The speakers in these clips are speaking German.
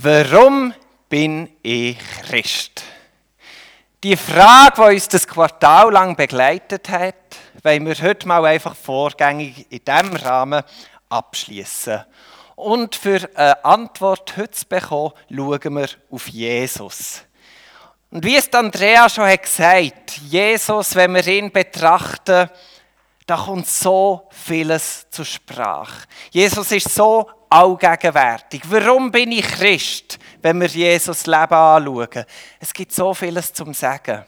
Warum bin ich Christ? Die Frage, die uns das Quartal lang begleitet hat, wollen wir heute mal einfach vorgängig in diesem Rahmen abschließen. Und für eine Antwort heute zu bekommen, schauen wir auf Jesus. Und wie es Andrea schon hat gesagt, Jesus, wenn wir ihn betrachten, da kommt so vieles zur Sprache. Jesus ist so allgegenwärtig. Warum bin ich Christ, wenn wir Jesus Leben anschauen? Es gibt so vieles zum Sagen.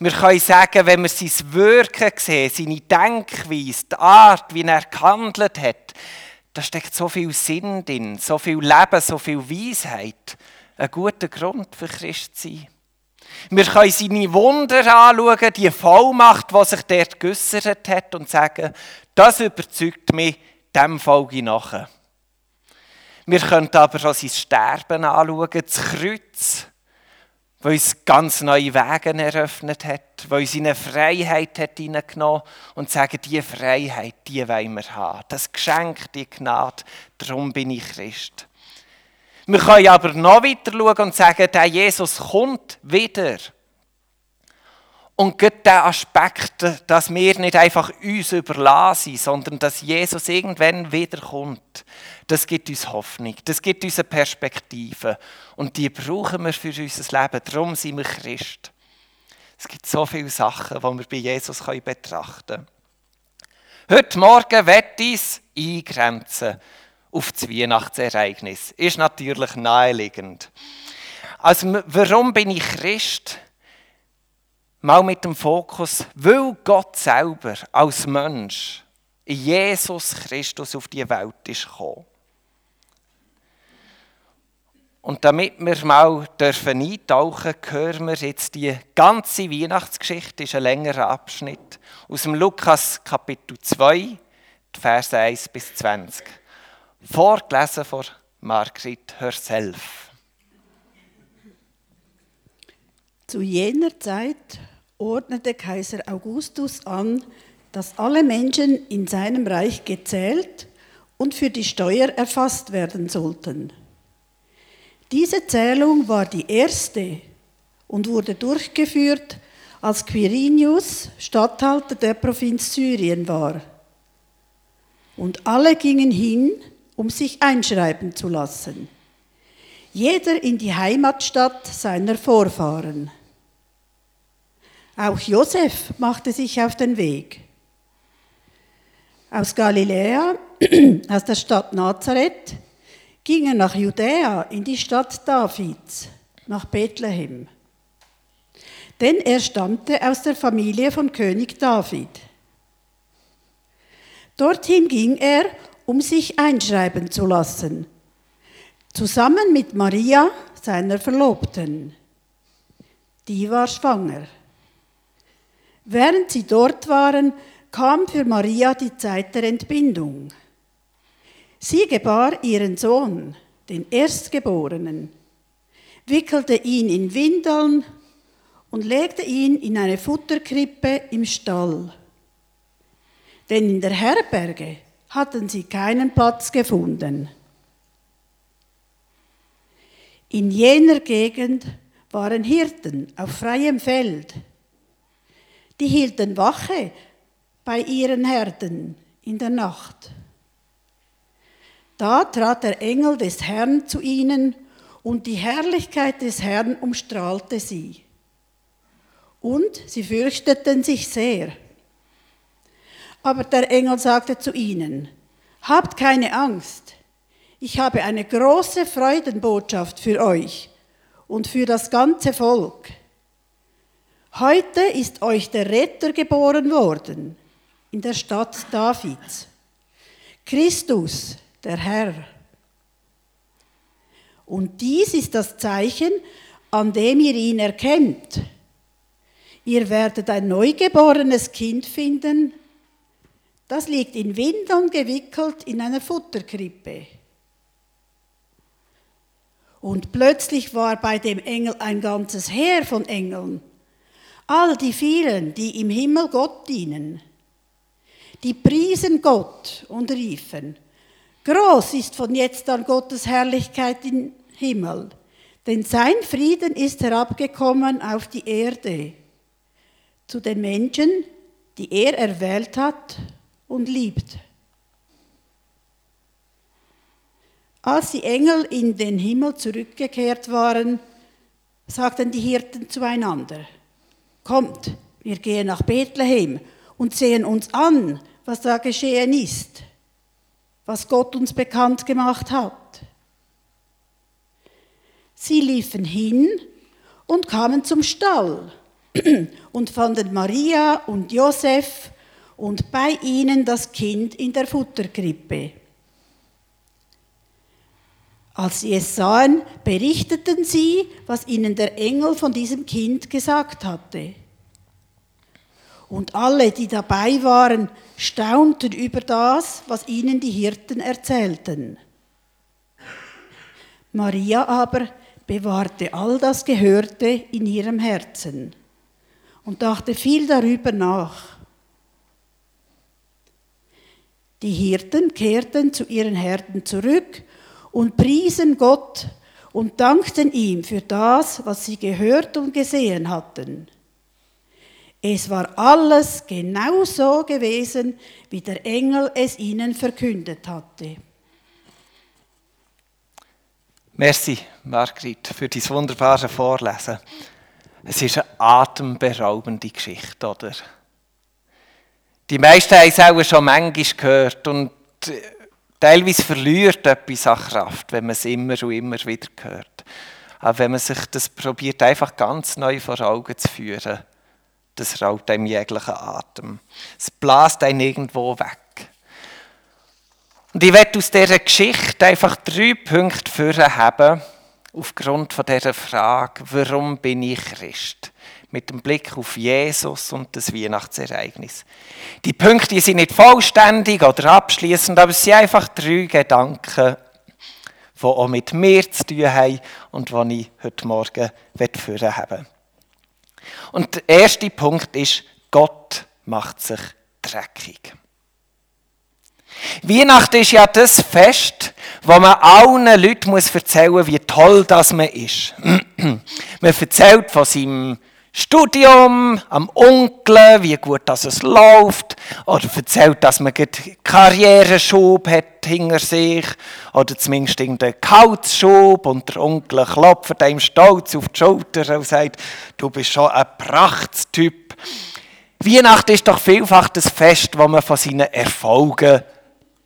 Wir können sagen, wenn wir sein Wirken sehen, seine Denkweise, die Art, wie er gehandelt hat, da steckt so viel Sinn drin, so viel Leben, so viel Weisheit. Ein guter Grund für Christ sein. Wir können seine Wunder anschauen, die Vollmacht, die sich dort geäussert hat und sagen, das überzeugt mich, dem folge ich nachher. Wir können aber auch sein Sterben anschauen, das Kreuz, das uns ganz neue Wege eröffnet hat, das uns in eine Freiheit hat hineingenommen und sagen, diese Freiheit, die wollen wir haben. Das Geschenk, die Gnade, darum bin ich Christ. Wir können aber noch weiter schauen und sagen, der Jesus kommt wieder. Und gerade der Aspekt, dass wir nicht einfach uns überlassen, sondern dass Jesus irgendwann wiederkommt, das gibt uns Hoffnung, das gibt uns eine Perspektive. Und die brauchen wir für unser Leben. Darum sind wir Christ. Es gibt so viele Sachen, die wir bei Jesus betrachten können. Heute Morgen ich es eingrenzen auf das Weihnachtsereignis. Ist natürlich naheliegend. Also, warum bin ich Christ? Mal mit dem Fokus, weil Gott selber als Mensch in Jesus Christus auf die Welt ist gekommen. Und damit wir mal dürfen eintauchen dürfen, hören wir jetzt die ganze Weihnachtsgeschichte, das ist ein längerer Abschnitt, aus dem Lukas Kapitel 2, Verse 1 bis 20. Vorgelesen von Margrit herself. Zu jener Zeit ordnete Kaiser Augustus an, dass alle Menschen in seinem Reich gezählt und für die Steuer erfasst werden sollten. Diese Zählung war die erste und wurde durchgeführt, als Quirinius Statthalter der Provinz Syrien war. Und alle gingen hin, um sich einschreiben zu lassen. Jeder in die Heimatstadt seiner Vorfahren. Auch Josef machte sich auf den Weg. Aus Galiläa, aus der Stadt Nazareth, ging er nach Judäa in die Stadt Davids, nach Bethlehem. Denn er stammte aus der Familie von König David. Dorthin ging er, um sich einschreiben zu lassen, zusammen mit Maria, seiner Verlobten. Die war schwanger. Während sie dort waren, kam für Maria die Zeit der Entbindung. Sie gebar ihren Sohn, den Erstgeborenen, wickelte ihn in Windeln und legte ihn in eine Futterkrippe im Stall. Denn in der Herberge hatten sie keinen Platz gefunden. In jener Gegend waren Hirten auf freiem Feld. Die hielten Wache bei ihren Herden in der Nacht. Da trat der Engel des Herrn zu ihnen und die Herrlichkeit des Herrn umstrahlte sie. Und sie fürchteten sich sehr. Aber der Engel sagte zu ihnen, habt keine Angst, ich habe eine große Freudenbotschaft für euch und für das ganze Volk. Heute ist euch der Retter geboren worden in der Stadt Davids. Christus, der Herr. Und dies ist das Zeichen, an dem ihr ihn erkennt. Ihr werdet ein neugeborenes Kind finden, das liegt in Windeln gewickelt in einer Futterkrippe. Und plötzlich war bei dem Engel ein ganzes Heer von Engeln, all die vielen, die im Himmel Gott dienen. Die priesen Gott und riefen, Groß ist von jetzt an Gottes Herrlichkeit in Himmel, denn sein Frieden ist herabgekommen auf die Erde, zu den Menschen, die er erwählt hat und liebt. Als die Engel in den Himmel zurückgekehrt waren, sagten die Hirten zueinander, Kommt, wir gehen nach Bethlehem und sehen uns an, was da geschehen ist, was Gott uns bekannt gemacht hat. Sie liefen hin und kamen zum Stall und fanden Maria und Josef und bei ihnen das Kind in der Futterkrippe. Als sie es sahen, berichteten sie, was ihnen der Engel von diesem Kind gesagt hatte. Und alle, die dabei waren, staunten über das, was ihnen die Hirten erzählten. Maria aber bewahrte all das Gehörte in ihrem Herzen und dachte viel darüber nach. Die Hirten kehrten zu ihren Herden zurück und priesen Gott und dankten ihm für das, was sie gehört und gesehen hatten. Es war alles genau so gewesen, wie der Engel es ihnen verkündet hatte. Merci, Margrit, für dieses wunderbare Vorlesen. Es ist eine atemberaubende Geschichte, oder? Die meisten haben es auch schon manchmal gehört und äh, teilweise verliert etwas an Kraft, wenn man es immer und immer wieder hört. Aber wenn man sich das probiert, einfach ganz neu vor Augen zu führen, das raubt einem jeglichen Atem. Es bläst einen irgendwo weg. Und ich werde aus dieser Geschichte einfach drei Punkte vorheben, aufgrund dieser Frage, warum bin ich Christ? Mit dem Blick auf Jesus und das Weihnachtsereignis. Die Punkte sind nicht vollständig oder abschließend, aber es sind einfach drei Gedanken, die auch mit mir zu tun haben und die ich heute Morgen vorheben Und der erste Punkt ist, Gott macht sich dreckig. Weihnachten ist ja das Fest, wo man allen Leuten erzählen muss, wie toll das man ist. man erzählt von seinem Studium, am Onkel, wie gut das es läuft, oder erzählt, dass man einen Karriereschub hat hinter sich, oder zumindest einen Gehaltsschub, und der Onkel klopft einem stolz auf die Schulter und sagt, du bist schon ein Prachtstyp. Weihnachten ist doch vielfach das Fest, wo man von seinen Erfolgen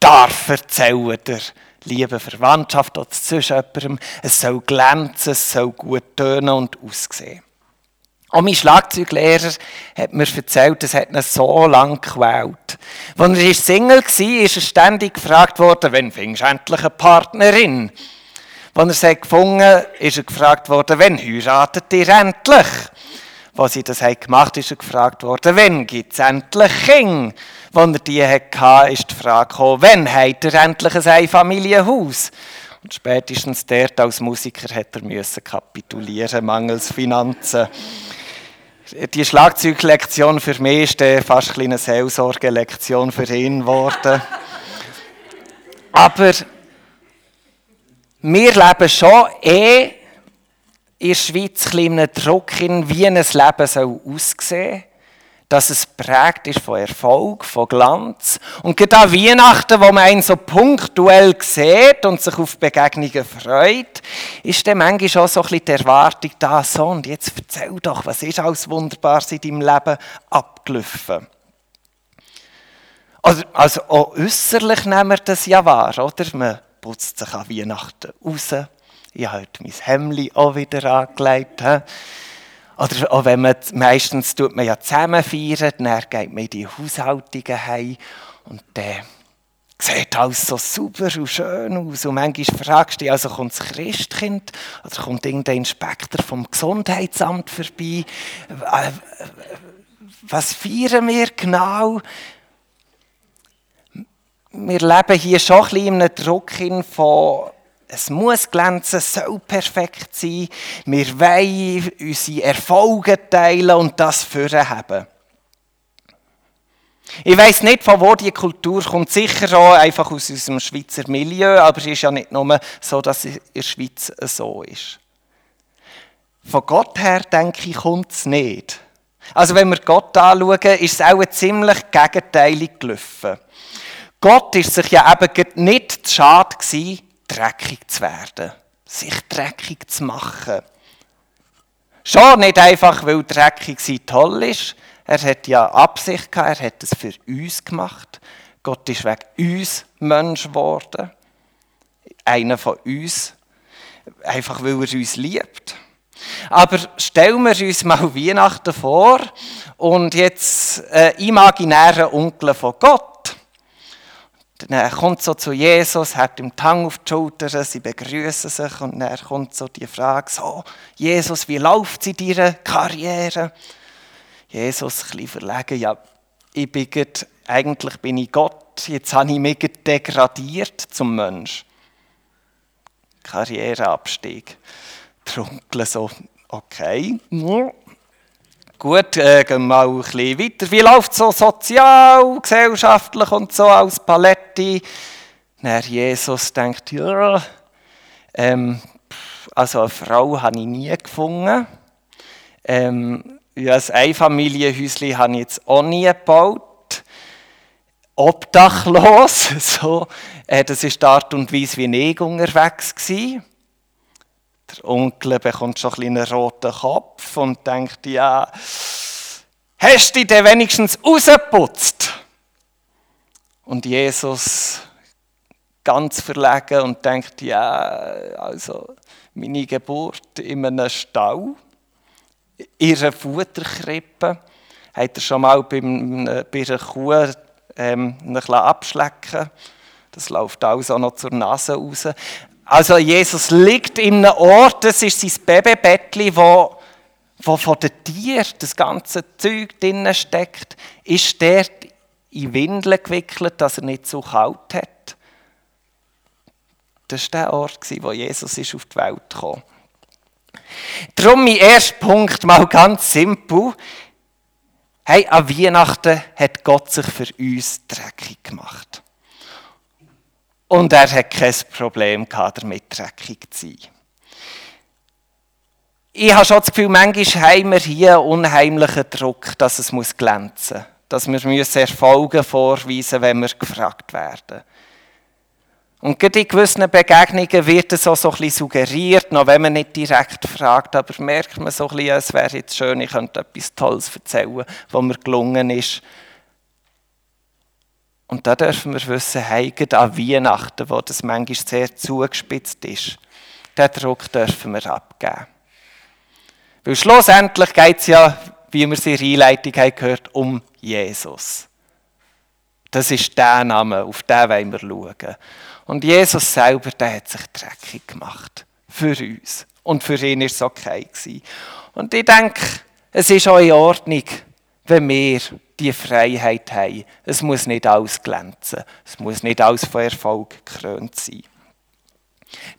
darf erzählen der lieben Verwandtschaft oder zwischen jemandem. Es soll glänzen, es soll gut tönen und aussehen. Auch mein Schlagzeuglehrer hat mir erzählt, es hat ihn so lange gequält. Als er Single war, ist er ständig gefragt worden, wann findest du endlich eine Partnerin? Als er sie gefunden hat, ist er gefragt worden, wann heiratet ihr endlich? Als sie das gemacht haben, ist er gefragt worden, wann gibt es endlich Kinder? Als er die hatte, ist die Frage gekommen, wann hat er endlich ein Einfamilienhaus? Und spätestens dort als Musiker hat er müssen kapitulieren, mangels Finanzen. Die Schlagzeuglektion für mich ist fast eine Seelsorgelektion für ihn geworden. Aber wir leben schon eh in der Schweiz ein Druck in, wie ein Leben soll aussehen soll dass es prägt ist von Erfolg, von Glanz. Und gerade an Weihnachten, wo man einen so punktuell sieht und sich auf Begegnungen freut, ist dann manchmal auch so ein bisschen die Erwartung da, so, und jetzt erzähl doch, was ist alles wunderbar in deinem Leben abgelaufen? Also, also auch äußerlich nehmen wir das ja wahr, oder? Man putzt sich an Weihnachten raus. Ich habe heute mein Hemd auch wieder angelegt. He? Oder auch wenn man, meistens tut man ja zusammen feiern, dann geht man in die Haushaltungen heim und dann sieht alles so super und schön aus. Und manchmal fragst du dich, also kommt das Christkind oder kommt irgendein Inspektor vom Gesundheitsamt vorbei? Äh, was feiern wir genau? Wir leben hier schon ein bisschen in einem Druck von es muss glänzen, es soll perfekt sein. Wir wollen unsere Erfolge teilen und das haben. Ich weiß nicht, von wo die Kultur kommt. Sicher auch einfach aus unserem Schweizer Milieu, aber es ist ja nicht nur so, dass es in der Schweiz so ist. Von Gott her, denke ich, kommt es nicht. Also wenn wir Gott anschauen, ist es auch ziemlich gegenteilig gelaufen. Gott ist sich ja eben nicht zu schade dreckig zu werden, sich dreckig zu machen. Schon nicht einfach, weil dreckig sein toll ist. Er hat ja Absicht gehabt, er hat es für uns gemacht. Gott ist wegen uns Mensch geworden. Einer von uns. Einfach, weil er uns liebt. Aber stellen wir uns mal Weihnachten vor und jetzt äh, imaginäre Onkel von Gott. Dann kommt so zu Jesus, hat ihm die Hand auf die Schulter, sie begrüßen sich und dann kommt so die Frage, so, Jesus, wie läuft es in deiner Karriere? Jesus, ein bisschen verlegen, ja, ich bin grad, eigentlich bin ich Gott, jetzt habe ich mich degradiert zum Mensch. Karriereabstieg. Der so, okay, Gut, äh, gehen wir mal ein bisschen weiter. Wie läuft so sozial, gesellschaftlich und so als Paletti? Dann Jesus denkt, ja, ähm, also eine Frau habe ich nie gefunden. Ähm, ja, ein Einfamilienhäuschen habe ich jetzt auch nie gebaut. Obdachlos, so, äh, das ist die Art und Weise, wie ich unterwegs war. Der Onkel bekommt schon einen roten Kopf und denkt, ja, hast du denn wenigstens rausgeputzt? Und Jesus ganz verlegen und denkt, ja, also meine Geburt in einem Stall, ihre Futterkrippe, hat er schon mal bei einer Kuh ähm, abschlecken. Das läuft auch noch zur Nase raus. Also Jesus liegt in einem Ort, das ist sein Babybettli, wo, wo von den Tieren das ganze Zeug drinnen steckt, ist der in Windeln gewickelt, dass er nicht so kalt hat. Das war der Ort, wo Jesus ist auf die Welt kam. Darum mein erster Punkt mal ganz simpel. Hey, an Weihnachten hat Gott sich für uns dreckig gemacht. Und er hat kein Problem damit, dreckig zu sein. Ich habe schon das Gefühl, manchmal haben wir hier einen unheimlichen Druck, dass es glänzen muss. Dass wir Erfolge vorweisen müssen, wenn wir gefragt werden. Und gerade in gewissen Begegnungen wird es auch so ein bisschen suggeriert, noch wenn man nicht direkt fragt, aber merkt man so ein bisschen, es wäre jetzt schön, ich könnte etwas Tolles erzählen, was mir gelungen ist. Und da dürfen wir wissen, heigen an Weihnachten, wo das manchmal sehr zugespitzt ist, den Druck dürfen wir abgeben. Weil schlussendlich geht es ja, wie wir es in der Einleitung haben gehört, um Jesus. Das ist der Name, auf den wollen wir schauen. Und Jesus selber, der hat sich dreckig gemacht. Für uns. Und für ihn war es okay. Und ich denke, es ist auch in Ordnung, wenn wir die Freiheit haben. Es muss nicht alles glänzen. Es muss nicht alles von Erfolg gekrönt sein.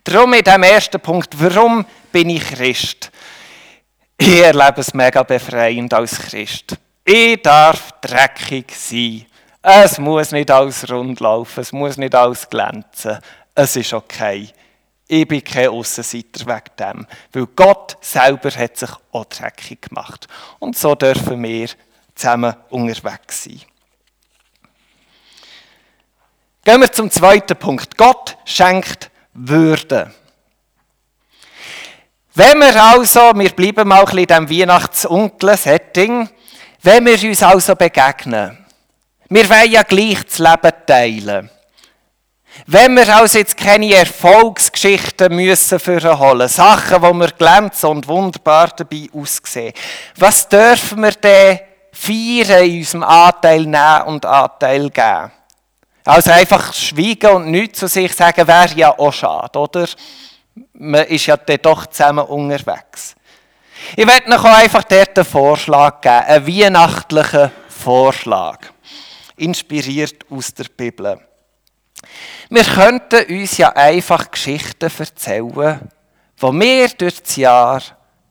Darum in diesem ersten Punkt, warum bin ich Christ? Ich erlebe es mega befreiend als Christ. Ich darf dreckig sein. Es muss nicht alles rund laufen, es muss nicht alles glänzen. Es ist okay. Ich bin kein Aussenseiter wegen dem, weil Gott selber hat sich auch dreckig gemacht. Und so dürfen wir zusammen unterwegs sein. Gehen wir zum zweiten Punkt. Gott schenkt Würde. Wenn wir also, wir bleiben mal ein bisschen in diesem Weihnachts-Onkel-Setting, wenn wir uns also begegnen, wir wollen ja gleich das Leben teilen. Wenn wir also jetzt keine Erfolgsgeschichten müssen holen, Sachen, wo wir glänzen und wunderbar dabei aussehen, was dürfen wir denn feiern in unserem Anteil nehmen und Anteil geben? Also einfach schweigen und nichts zu sich sagen, wäre ja auch schade, oder? Man ist ja dann doch zusammen unterwegs. Ich werde euch einfach dort einen Vorschlag geben, einen weihnachtlichen Vorschlag inspiriert aus der Bibel. Wir könnten uns ja einfach Geschichten erzählen, wo wir durch das Jahr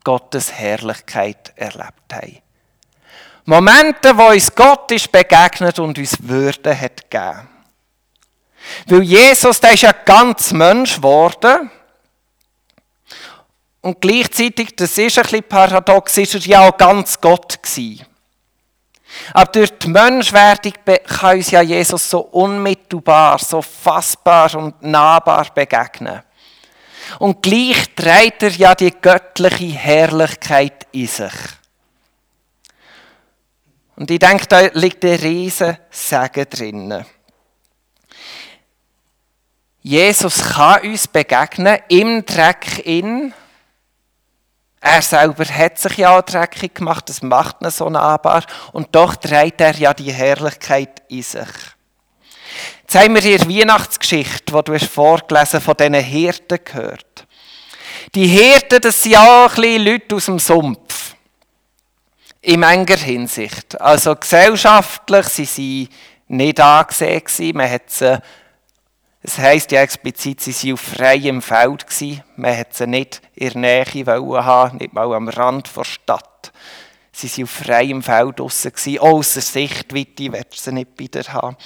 Gottes Herrlichkeit erlebt haben. Momente, wo uns Gott ist begegnet und uns Würde hat gegeben. Weil Jesus, der ist ja ganz Mensch geworden. Und gleichzeitig, das ist ein bisschen paradox, ist er ja auch ganz Gott gewesen. Aber durch die Menschwerdung kann uns ja Jesus so unmittelbar, so fassbar und nahbar begegnen. Und gleich trägt er ja die göttliche Herrlichkeit in sich. Und ich denke, da liegt ein riesen Segen drin. Jesus kann uns begegnen im Dreck in. Er selber hat sich ja auch dreckig gemacht, das macht ihn so nahbar. Und doch trägt er ja die Herrlichkeit in sich. Jetzt haben wir hier Weihnachtsgeschichte, die du hast vorgelesen von diesen Hirten gehört. Die Hirten, das sind ja auch ein bisschen Leute aus dem Sumpf. In enger Hinsicht. Also gesellschaftlich sind sie nicht angesehen. Man hat sie es heisst ja explizit, sie waren auf freiem Feld. Man hat sie nicht in der Nähe haben, nicht mal am Rand der Stadt. Sie waren auf freiem Feld draussen, außer Sichtweite wird sie nicht wieder haben.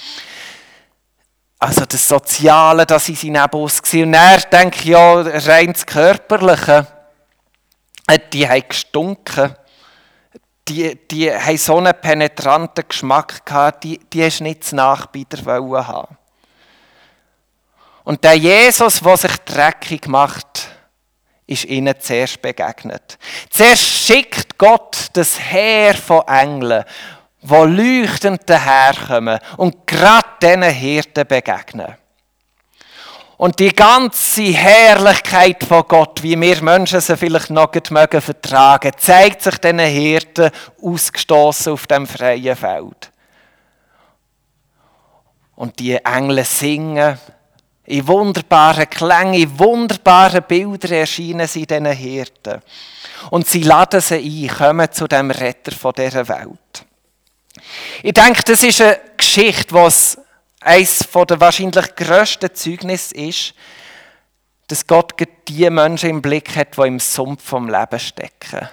Also das Soziale, das sie neben uns Und er denke ich, ja, rein das Körperliche, äh, die haben gestunken. Die, die haben so einen penetranten Geschmack gehabt, die, die hast nicht zu Nachbieter haben und der Jesus, der sich dreckig macht, ist ihnen zuerst begegnet. Zuerst schickt Gott das Heer von Engeln, wo leuchtend daherkommen und gerade diesen Hirten begegnen. Und die ganze Herrlichkeit von Gott, wie wir Menschen sie vielleicht noch nicht mögen vertragen, zeigt sich diesen Hirten ausgestoßen auf dem freien Feld. Und die Engel singen, in wunderbaren Klängen, in wunderbaren Bildern erscheinen sie diesen Hirten. Und sie laden sie ein, kommen zu dem Retter von dieser Welt. Ich denke, das ist eine Geschichte, was eines der wahrscheinlich grössten Zeugnisse ist, dass Gott die Menschen im Blick hat, die im Sumpf vom Leben stecken.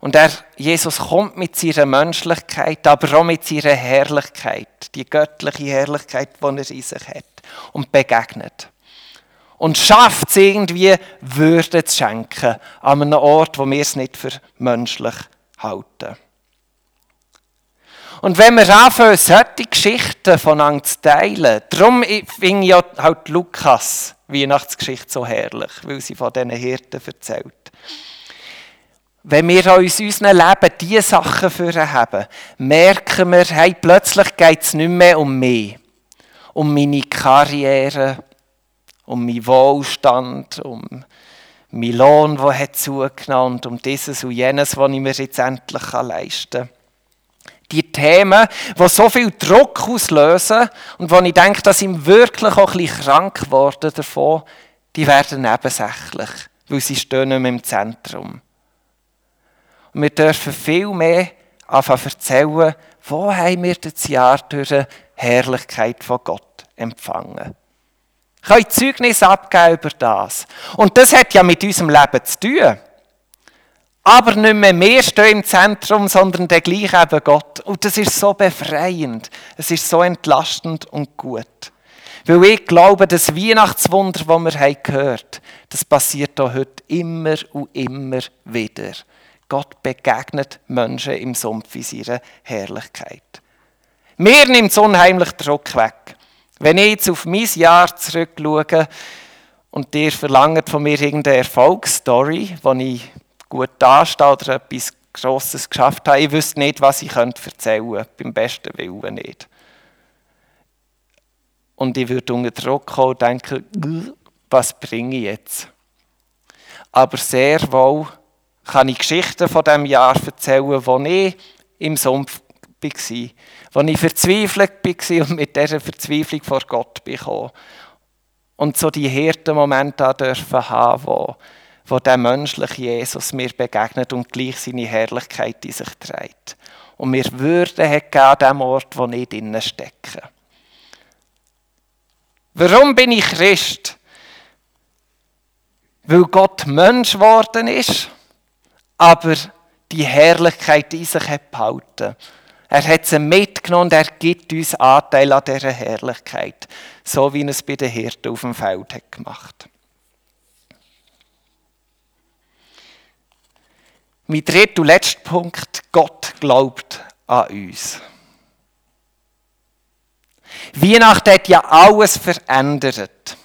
Und er, Jesus kommt mit seiner Menschlichkeit, aber auch mit seiner Herrlichkeit, die göttliche Herrlichkeit, die er in sich hat und begegnet. Und schafft es irgendwie, Würde zu schenken an einem Ort, wo wir es nicht für menschlich halten. Und wenn wir anfangen, solche Geschichten voneinander zu teilen, darum finde ich ja halt Lukas Weihnachtsgeschichte so herrlich, weil sie von diesen Hirten erzählt. Wenn wir uns unserem Leben diese Sachen für haben, merken wir, hey, plötzlich geht es nicht mehr um mich um meine Karriere, um meinen Wohlstand, um meinen Lohn, der hat zugenommen und um dieses und jenes, was ich mir jetzt endlich leisten kann. Die Themen, die so viel Druck auslösen und wo ich denke, dass ich wirklich auch ein bisschen krank geworden davon, die werden nebensächlich, weil sie stehen nicht mehr im Zentrum. Und wir dürfen viel mehr anfangen erzählen, wo haben wir das Jahr durch die Herrlichkeit von Gott empfangen. Ich kann Zeugnis abgeben über das. Und das hat ja mit unserem Leben zu tun. Aber nicht mehr wir stehen im Zentrum, sondern der gleiche eben Gott. Und das ist so befreiend. Es ist so entlastend und gut. Weil ich glaube, das Weihnachtswunder, das wir haben gehört das passiert auch heute immer und immer wieder. Gott begegnet Menschen im Sumpf in seiner Herrlichkeit. Mir nimmt es unheimlich Druck weg. Wenn ich jetzt auf mein Jahr zurückschaue und dir verlangt von mir irgendeine Erfolgsstory, wo ich gut dastehe oder etwas Grosses geschafft habe, ich wüsste nicht, was ich erzählen könnte, beim besten Willen nicht. Und ich würde unter Druck kommen und denken, was bringe ich jetzt? Aber sehr wohl kann ich Geschichten von dem Jahr erzählen, wo ich im Sumpf war, wo ich verzweifelt war und mit dieser Verzweiflung vor Gott gekommen Und so die Hirtenmomente dürfen haben, wo, wo der menschliche Jesus mir begegnet und gleich seine Herrlichkeit in sich trägt. Und mir Würde hat an dem Ort, wo ich drinnen stecke. Warum bin ich Christ? Weil Gott Mensch geworden ist aber die Herrlichkeit in sich hat behalten. Er hat sie mitgenommen und er gibt uns Anteil an dieser Herrlichkeit, so wie er es bei den Hirten auf dem Feld hat gemacht. Mein dritter und letzter Punkt, Gott glaubt an uns. Weihnachten hat ja alles verändert.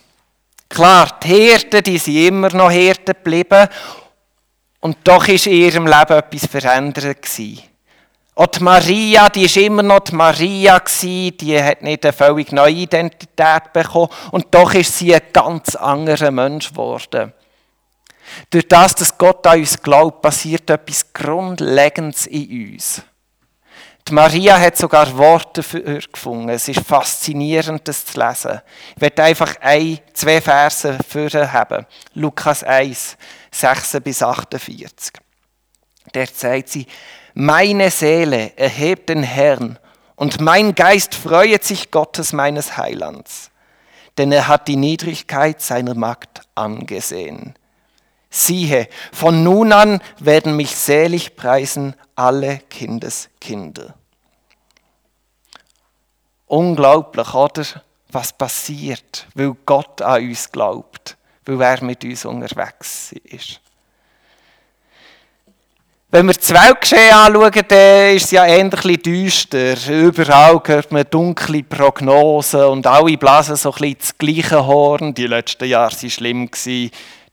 Klar, die Hirten, die sind immer noch Hirten geblieben. Und doch ist in ihrem Leben etwas verändert gewesen. Und die Maria, die ist immer noch die Maria die hat nicht eine völlig neue Identität bekommen. Und doch ist sie ein ganz anderer Mensch geworden. Durch das, dass Gott an uns glaubt, passiert etwas Grundlegendes in uns. Die Maria hat sogar Worte für gefunden. Es ist faszinierend, das zu lesen. Ich werde einfach ein, zwei Verse für haben. Lukas 1, 6 bis 48. Der sagt sie, meine Seele erhebt den Herrn und mein Geist freut sich Gottes meines Heilands, denn er hat die Niedrigkeit seiner Magd angesehen. Siehe, von nun an werden mich selig preisen alle Kindeskinder. Unglaublich, oder? Was passiert, weil Gott an uns glaubt, weil er mit uns unterwegs ist. Wenn wir das Weltgeschehen anschauen, dann ist es ja ähnlich düster. Überall hört man dunkle Prognosen und alle blasen so ein bisschen das gleiche Horn. Die letzten Jahre waren schlimm.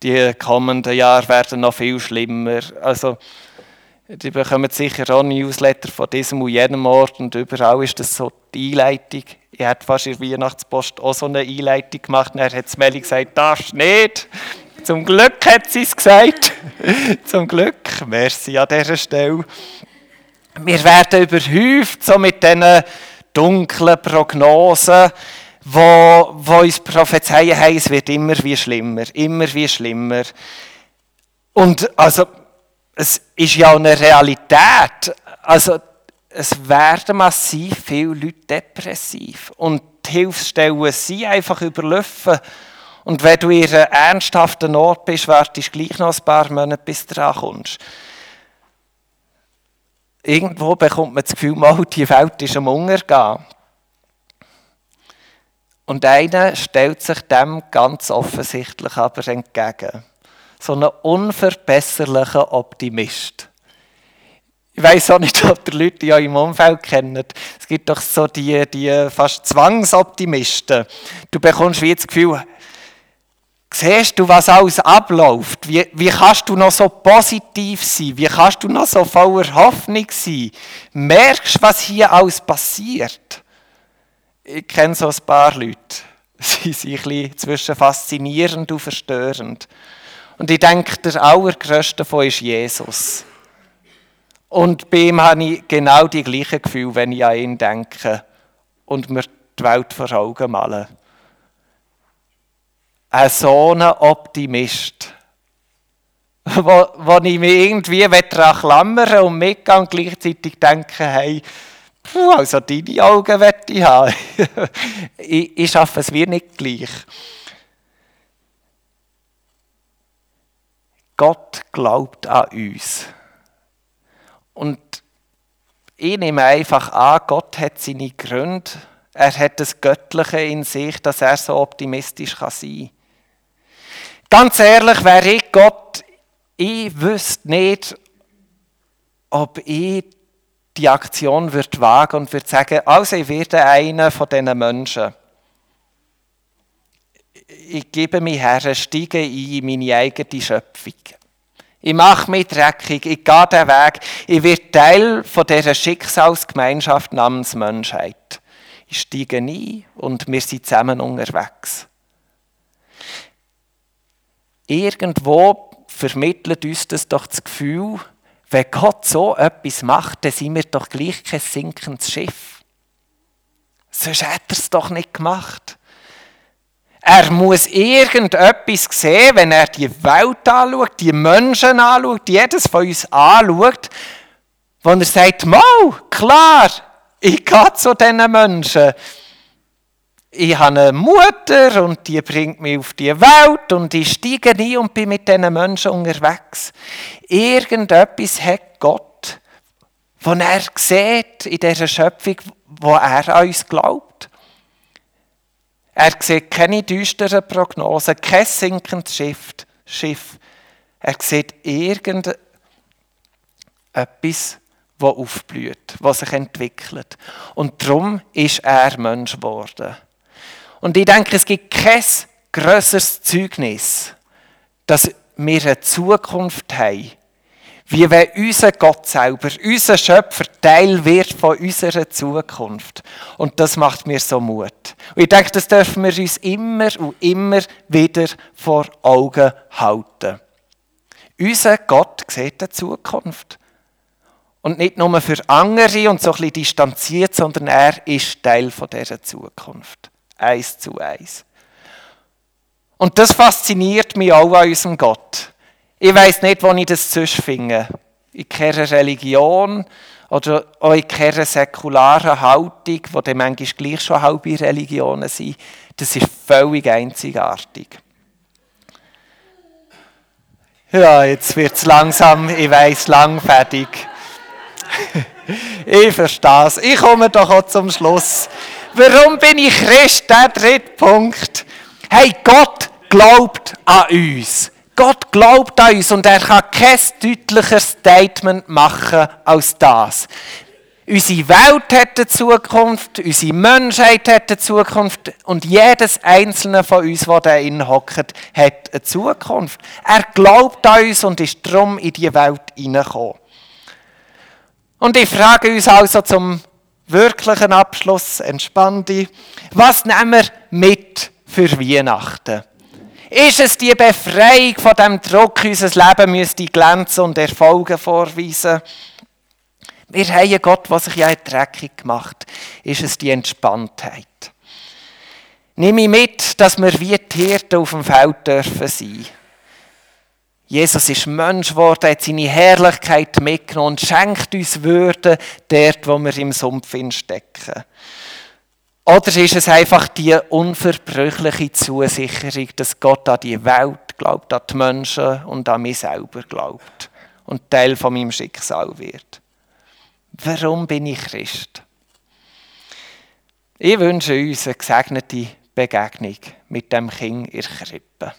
Die kommenden Jahre werden noch viel schlimmer. Also, die bekommen sicher auch Newsletter von diesem und jedem Ort und überall ist das so die Einleitung. Ich hätte fast in der Weihnachtspost auch so eine Einleitung gemacht und er hat Melli gesagt, darfst nicht. Zum Glück hat sie es gesagt. Zum Glück. Merci an dieser Stelle. Wir werden überhäuft so mit diesen dunklen Prognosen, wo, wo uns prophezeien, hey, es wird immer wie schlimmer, immer wie schlimmer. Und also, es ist ja eine Realität. Also, es werden massiv viele Leute depressiv. Und die Hilfsstellen sind einfach überlaufen. Und wenn du in einer ernsthaften Not bist, wartest du gleich noch ein paar Monate, bis du dran kommst. Irgendwo bekommt man das Gefühl, mal, die Welt ist am Untergehen. Und einer stellt sich dem ganz offensichtlich aber entgegen so einen unverbesserlichen Optimist. Ich weiß auch nicht, ob die Leute ja im Umfeld kennen. Es gibt doch so die, die fast Zwangsoptimisten. Du bekommst wie das Gefühl, siehst du, was alles abläuft? Wie, wie kannst du noch so positiv sein? Wie kannst du noch so voller Hoffnung sein? Merkst, du, was hier alles passiert? Ich kenne so ein paar Leute. Sie sind ein bisschen zwischen faszinierend und verstörend. Und ich denke, der allergrößte davon ist Jesus. Und bei ihm habe ich genau die gleichen Gefühle, wenn ich an ihn denke und mir die Welt vor Augen male. Ein so ein Optimist, wo, wo ich mich irgendwie klammern und mitgehe und gleichzeitig denke, hey, puh, also deine Augen wette ich haben. ich, ich schaffe es wie nicht gleich. Gott glaubt an uns. Und ich nehme einfach an, Gott hat seine Gründe. Er hat das Göttliche in sich, dass er so optimistisch kann sein kann. Ganz ehrlich, wäre ich Gott, ich wüsste nicht, ob ich die Aktion würde wagen und würde sagen, also ich werde einer von diesen Menschen ich gebe mich her, steige ein in meine eigene Schöpfung. Ich mache mich dreckig, ich gehe den Weg, ich werde Teil von dieser Schicksalsgemeinschaft namens Menschheit. Ich steige ein und wir sind zusammen unterwegs. Irgendwo vermittelt uns das doch das Gefühl, wenn Gott so etwas macht, dann sind wir doch gleich kein sinkendes Schiff. Sonst hätte er es doch nicht gemacht. Er muss irgendetwas sehen, wenn er die Welt anschaut, die Menschen anschaut, jedes von uns anschaut, wo er sagt, Mau, klar, ich gehe zu diesen Menschen. Ich habe eine Mutter und die bringt mich auf die Welt und ich steige ein und bin mit diesen Menschen unterwegs. Irgendetwas hat Gott, was er sieht in dieser Schöpfung, wo er an uns glaubt. Er sieht keine düsteren Prognosen, kein sinkendes Schiff. Schiff. Er sieht irgendetwas, das aufblüht, was sich entwickelt. Und darum ist er Mensch geworden. Und ich denke, es gibt kein grösseres Zeugnis, dass wir eine Zukunft haben, wie wenn unser Gott selber, unser Schöpfer, Teil wird von unserer Zukunft. Und das macht mir so Mut. Und ich denke, das dürfen wir uns immer und immer wieder vor Augen halten. Unser Gott sieht die Zukunft. Und nicht nur für andere und so ein bisschen distanziert, sondern er ist Teil von dieser Zukunft. Eins zu eins. Und das fasziniert mich auch an unserem Gott. Ich weiß nicht, wo ich das sonst finde. In keiner Religion oder auch in keiner säkularen Haltung, wo dann manchmal gleich schon halbe Religionen sind. Das ist völlig einzigartig. Ja, jetzt wird es langsam, ich weiß, langfertig. ich verstehe es. Ich komme doch auch zum Schluss. Warum bin ich Christ? Der dritte Punkt. Hey, Gott glaubt an uns. Gott glaubt an uns und er kann kein deutlicheres Statement machen als das. Unsere Welt hat eine Zukunft, unsere Menschheit hat eine Zukunft und jedes einzelne von uns, der da innen hat eine Zukunft. Er glaubt an uns und ist drum in die Welt hineingekommen. Und ich frage uns also zum wirklichen Abschluss, entspann dich, was nehmen wir mit für Weihnachten? Ist es die Befreiung von dem Druck, unser Leben müsste glänzen und Erfolge vorweisen? Wir haben einen Gott, der sich ja dreckig gemacht Ist es die Entspanntheit? Nimm ich mit, dass wir wie die Hirten auf dem Feld dürfen sein. Jesus ist Mensch geworden, hat seine Herrlichkeit mitgenommen und schenkt uns Würde dort, wo wir im Sumpf stecken. Oder ist es einfach die unverbrüchliche Zusicherung, dass Gott an die Welt glaubt, an die Menschen und an mich selber glaubt und Teil von meinem Schicksal wird? Warum bin ich Christ? Ich wünsche uns eine gesegnete Begegnung mit dem Kind in der Krippe.